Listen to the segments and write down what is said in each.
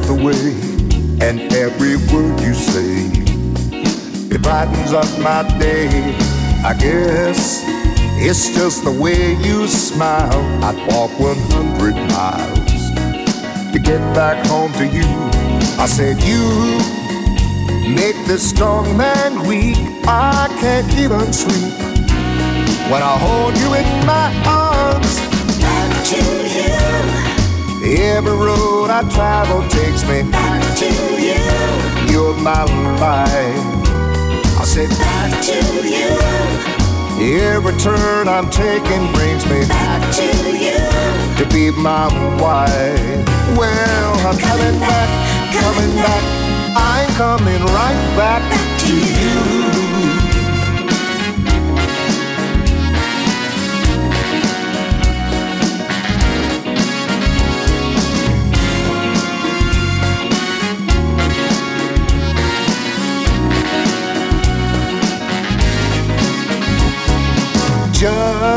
breath away, and every word you say, it brightens up my day. I guess it's just the way you smile. I'd walk 100 miles to get back home to you. I said, You make this strong man weak. I can't even sleep when I hold you in my arms. To you. Every road I travel takes me back to you. You're my life. I said, Back to you. Every turn I'm taking brings me back to you to be my wife. Well, I'm coming back, coming back. I'm coming right back to you.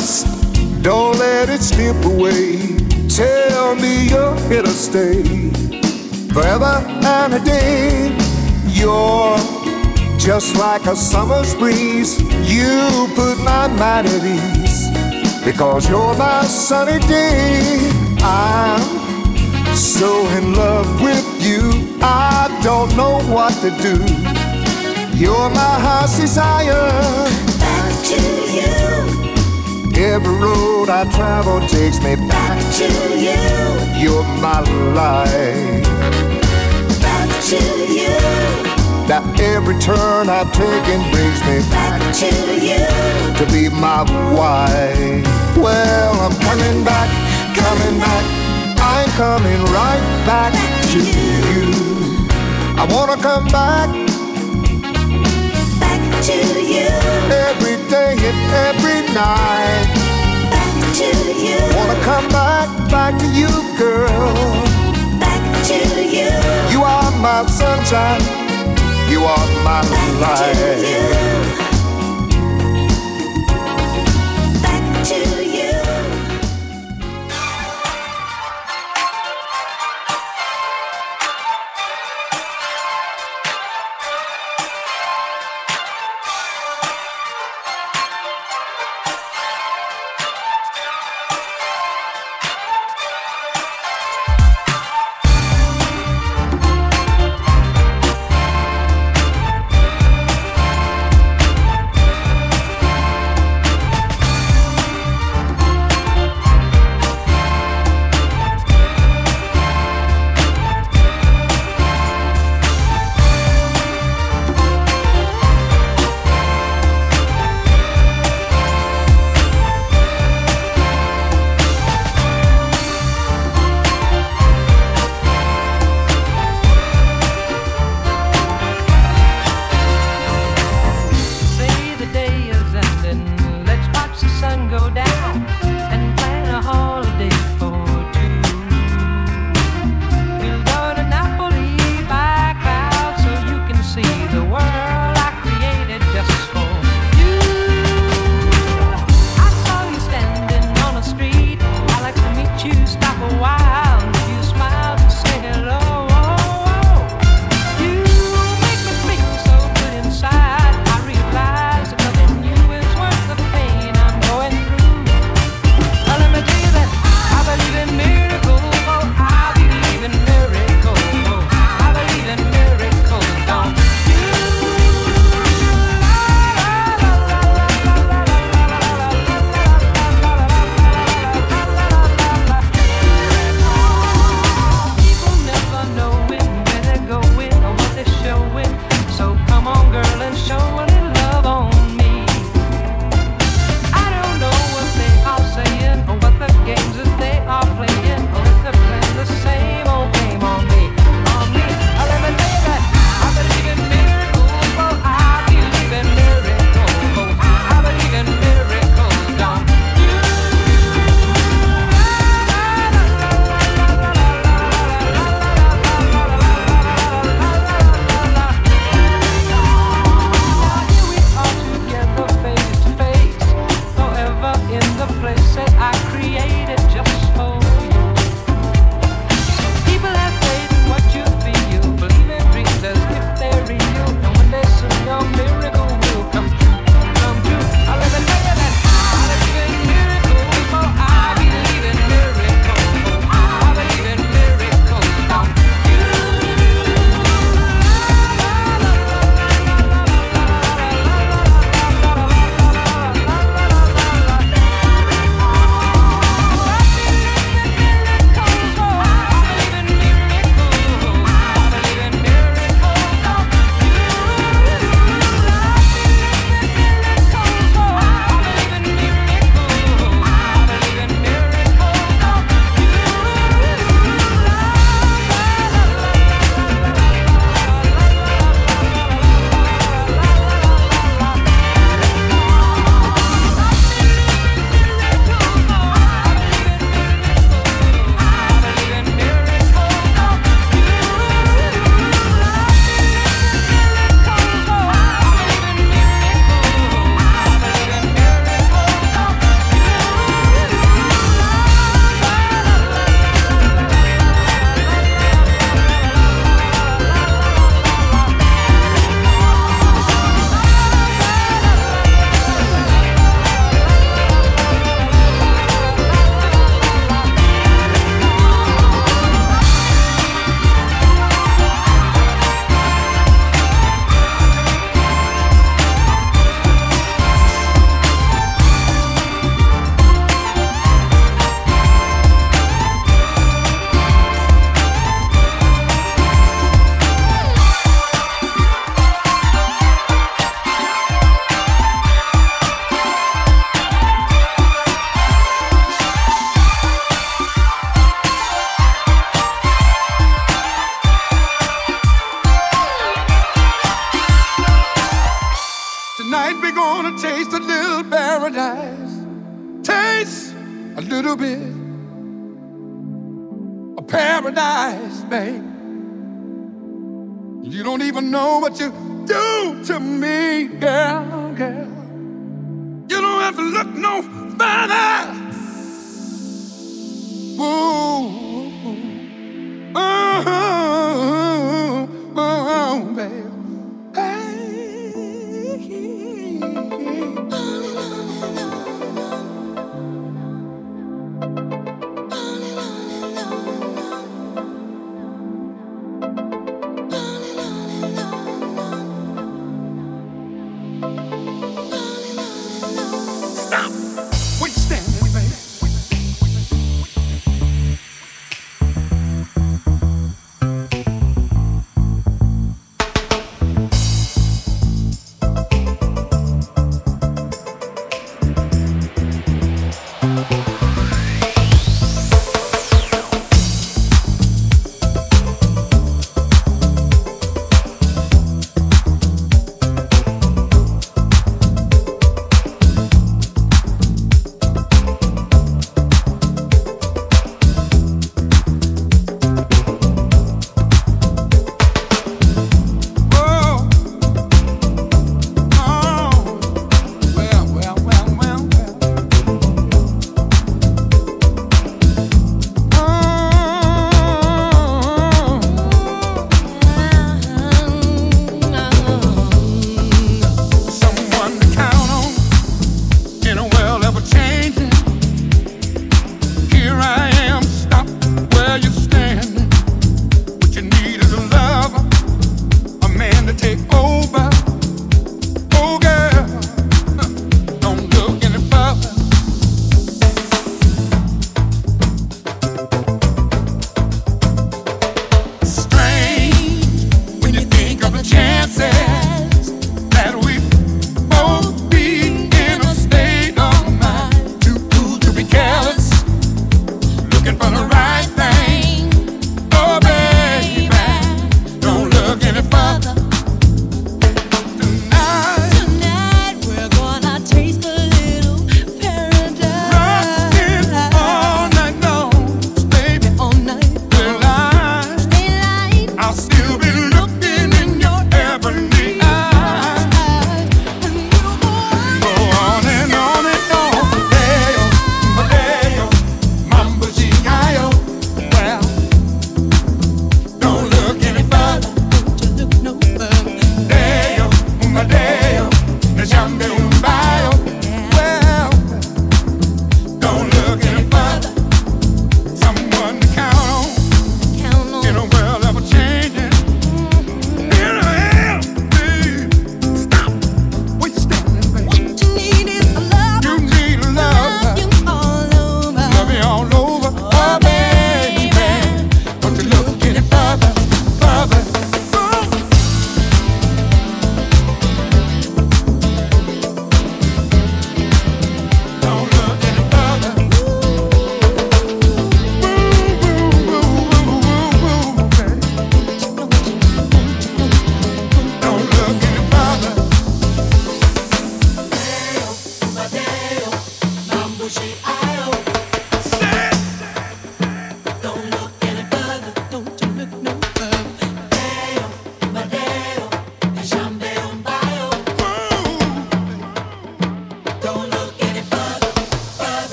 Don't let it slip away. Tell me you're here to stay forever and a day. You're just like a summer's breeze. You put my mind at ease because you're my sunny day. I'm so in love with you. I don't know what to do. You're my heart's desire. Back to you. Every road I travel takes me back to you. You're my life. Back to you. That every turn I take and brings me back to you. To be my wife. Well, I'm coming back, coming back. I'm coming right back, back to you. you. I wanna come back. Back to you. Every day and every night. To you. Wanna come back, back to you, girl. Back to you. You are my sunshine. You are my back life.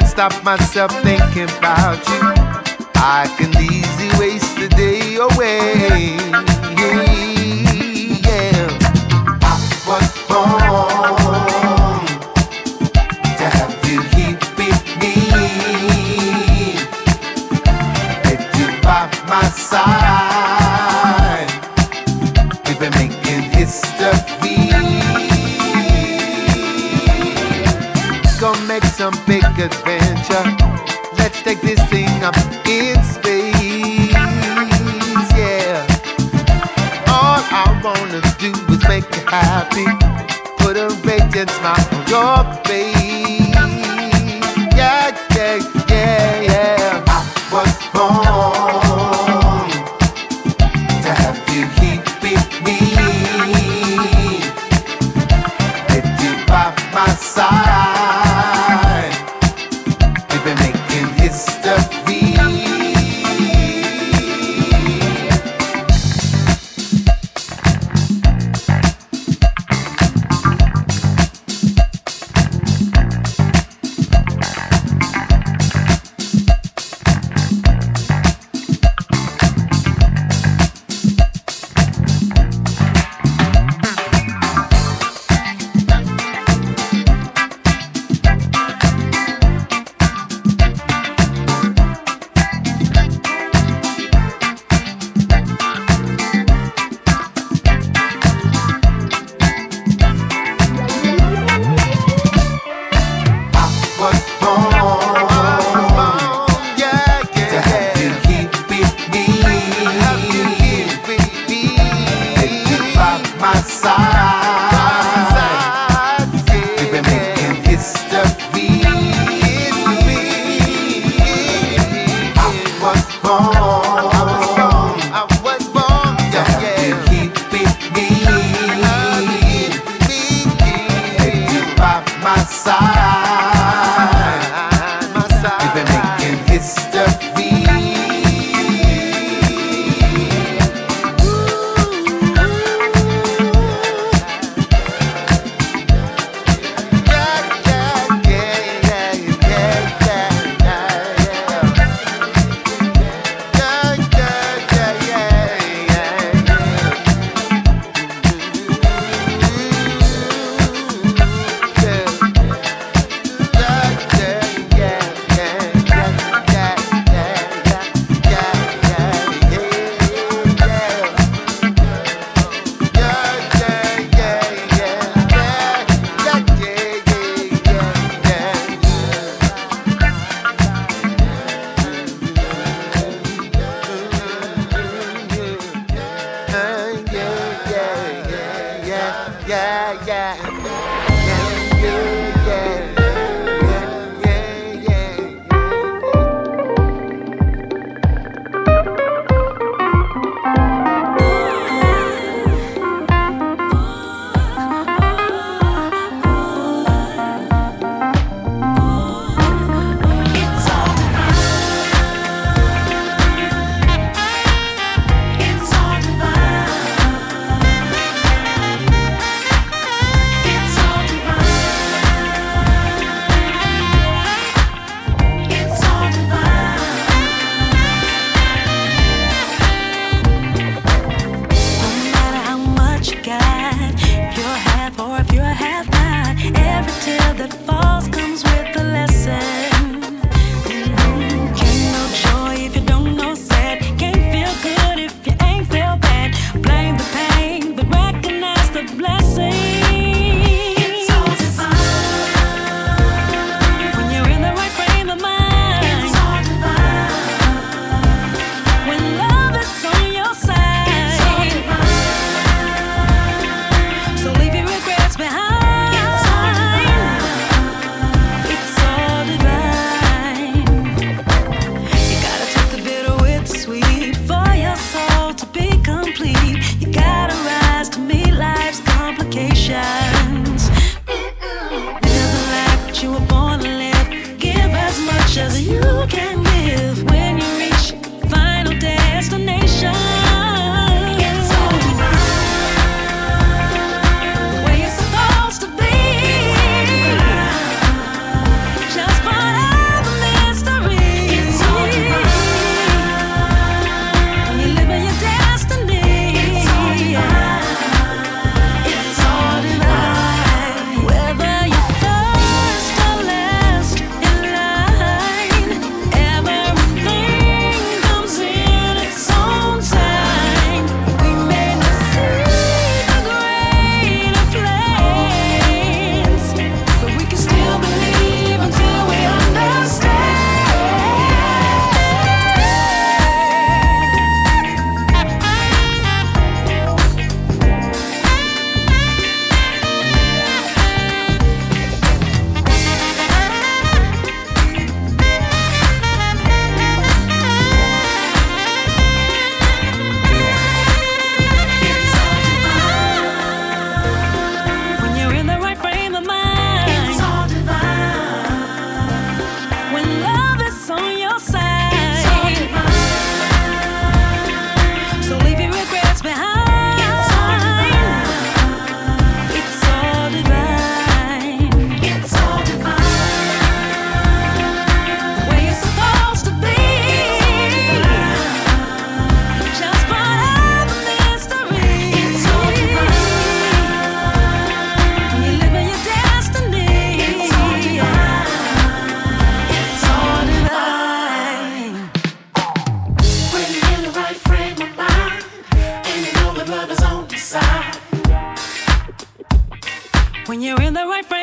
Can't stop myself thinking about you. I can easily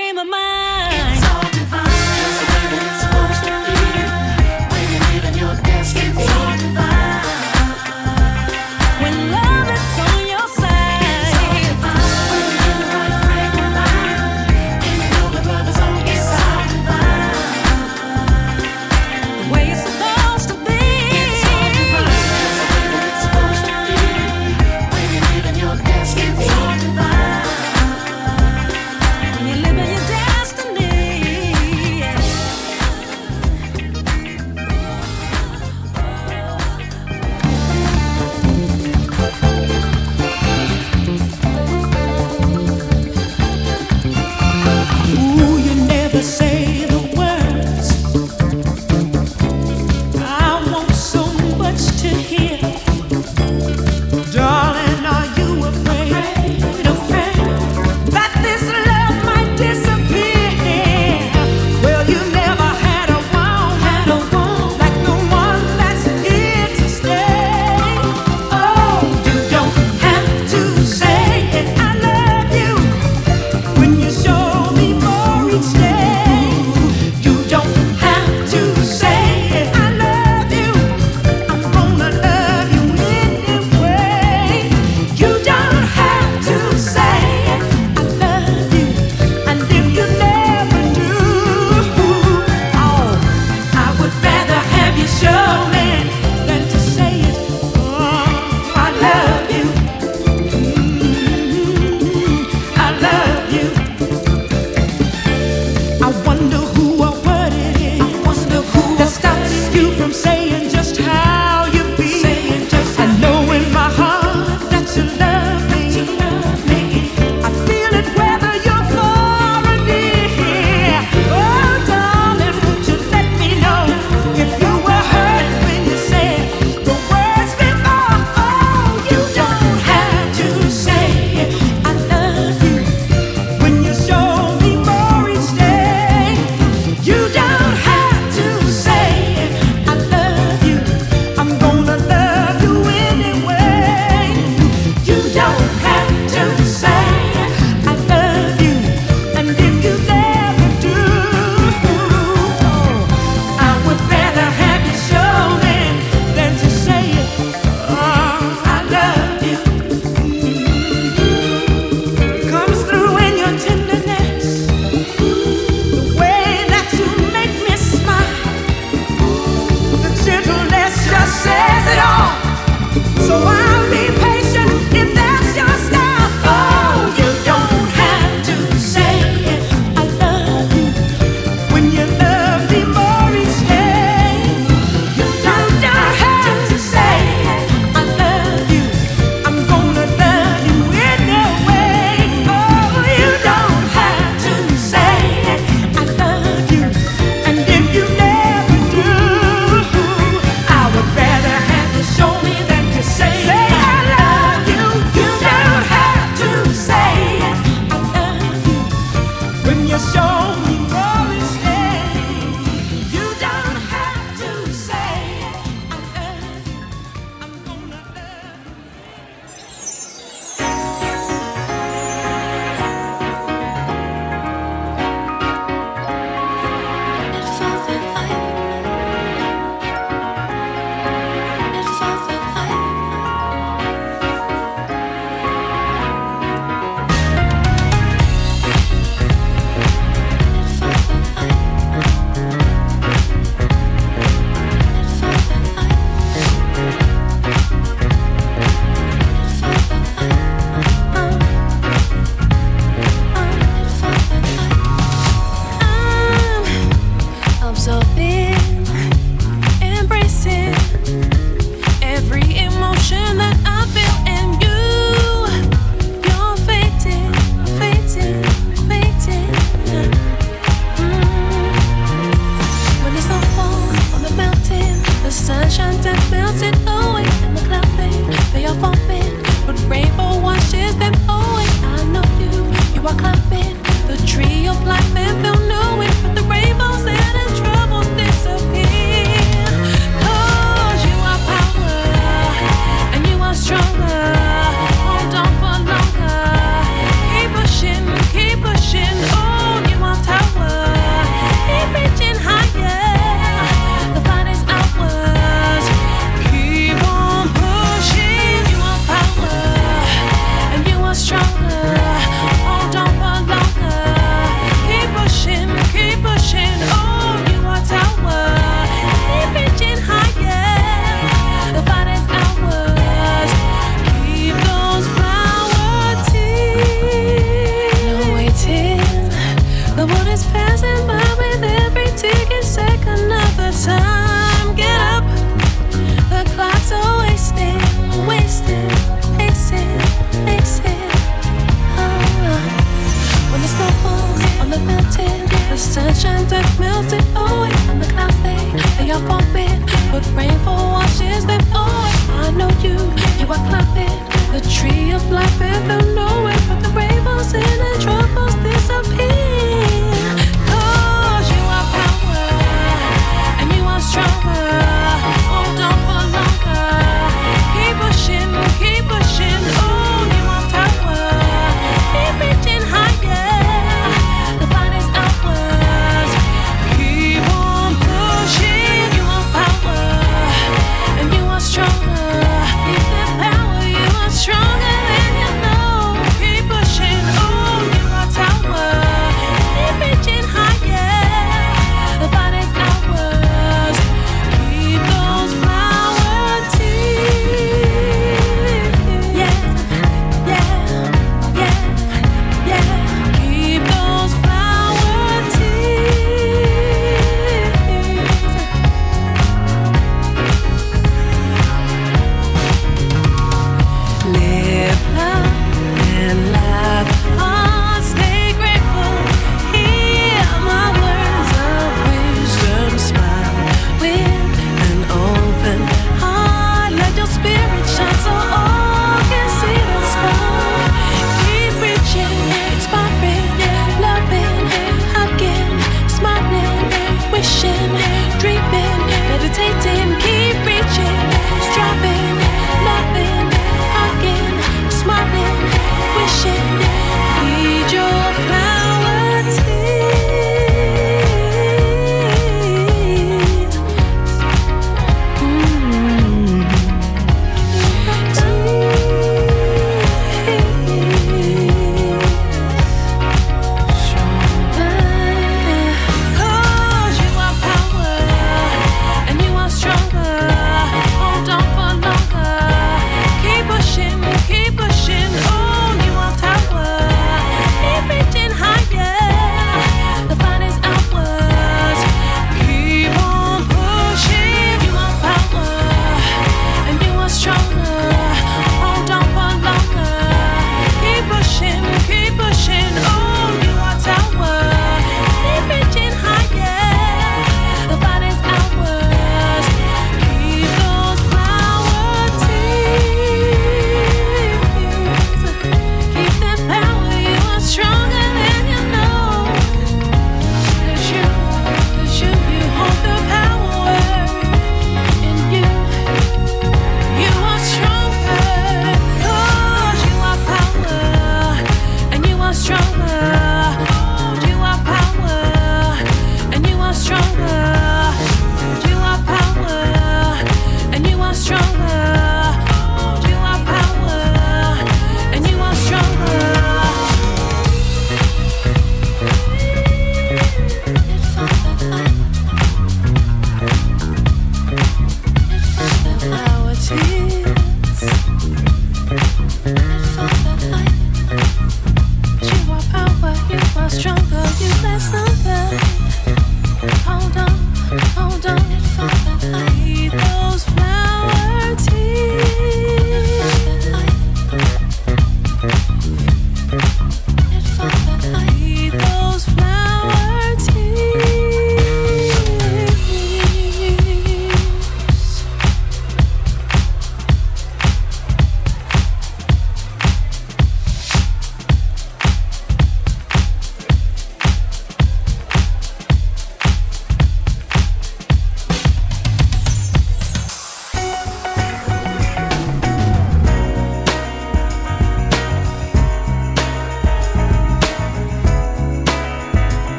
frame of mind. It's all divine. It's the way it's supposed to be. When you're and you're it's all divine.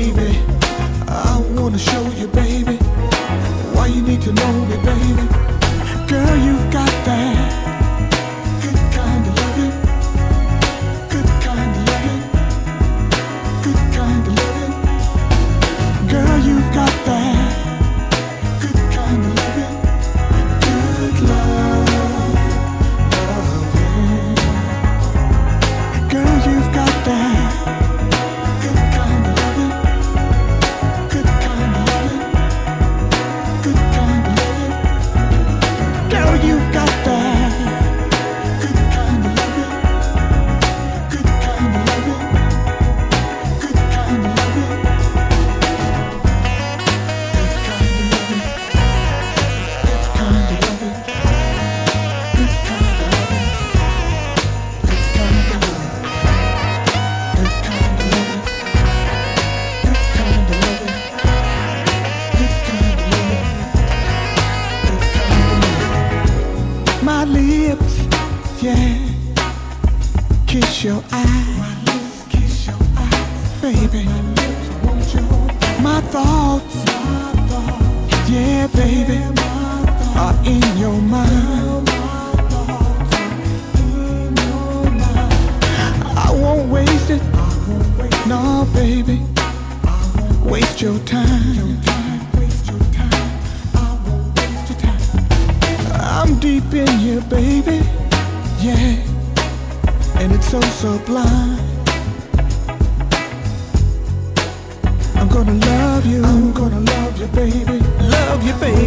baby. I wanna show you, baby, why you need to know me, baby.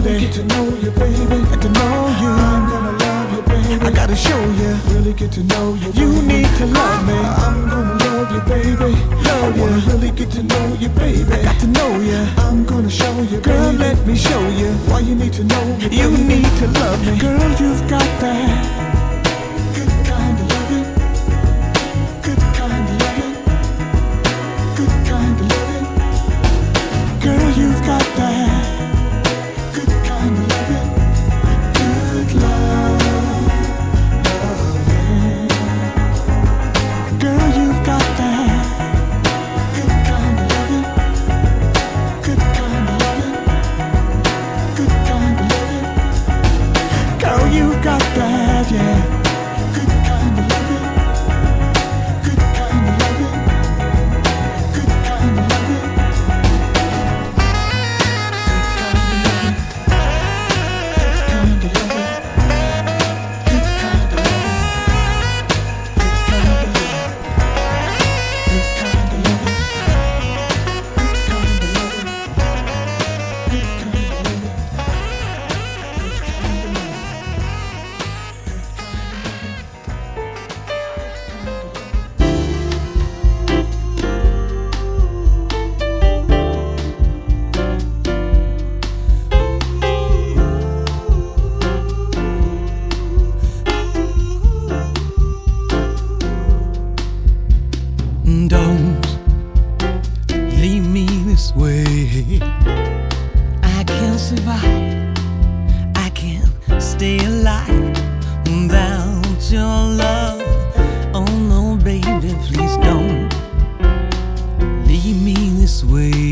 baby. Get to know you, baby. Get to know you. I'm gonna love you, baby. I gotta show you. Really get to know you. Baby. You need to love me. I'm gonna love you, baby. Love you. really get to know you, baby. Got to know you. I'm gonna show you, girl. Let me show you why you need to know me. Baby. You need to love me, girl. You've got that. stay alive without your love. Oh no, baby, please don't leave me this way.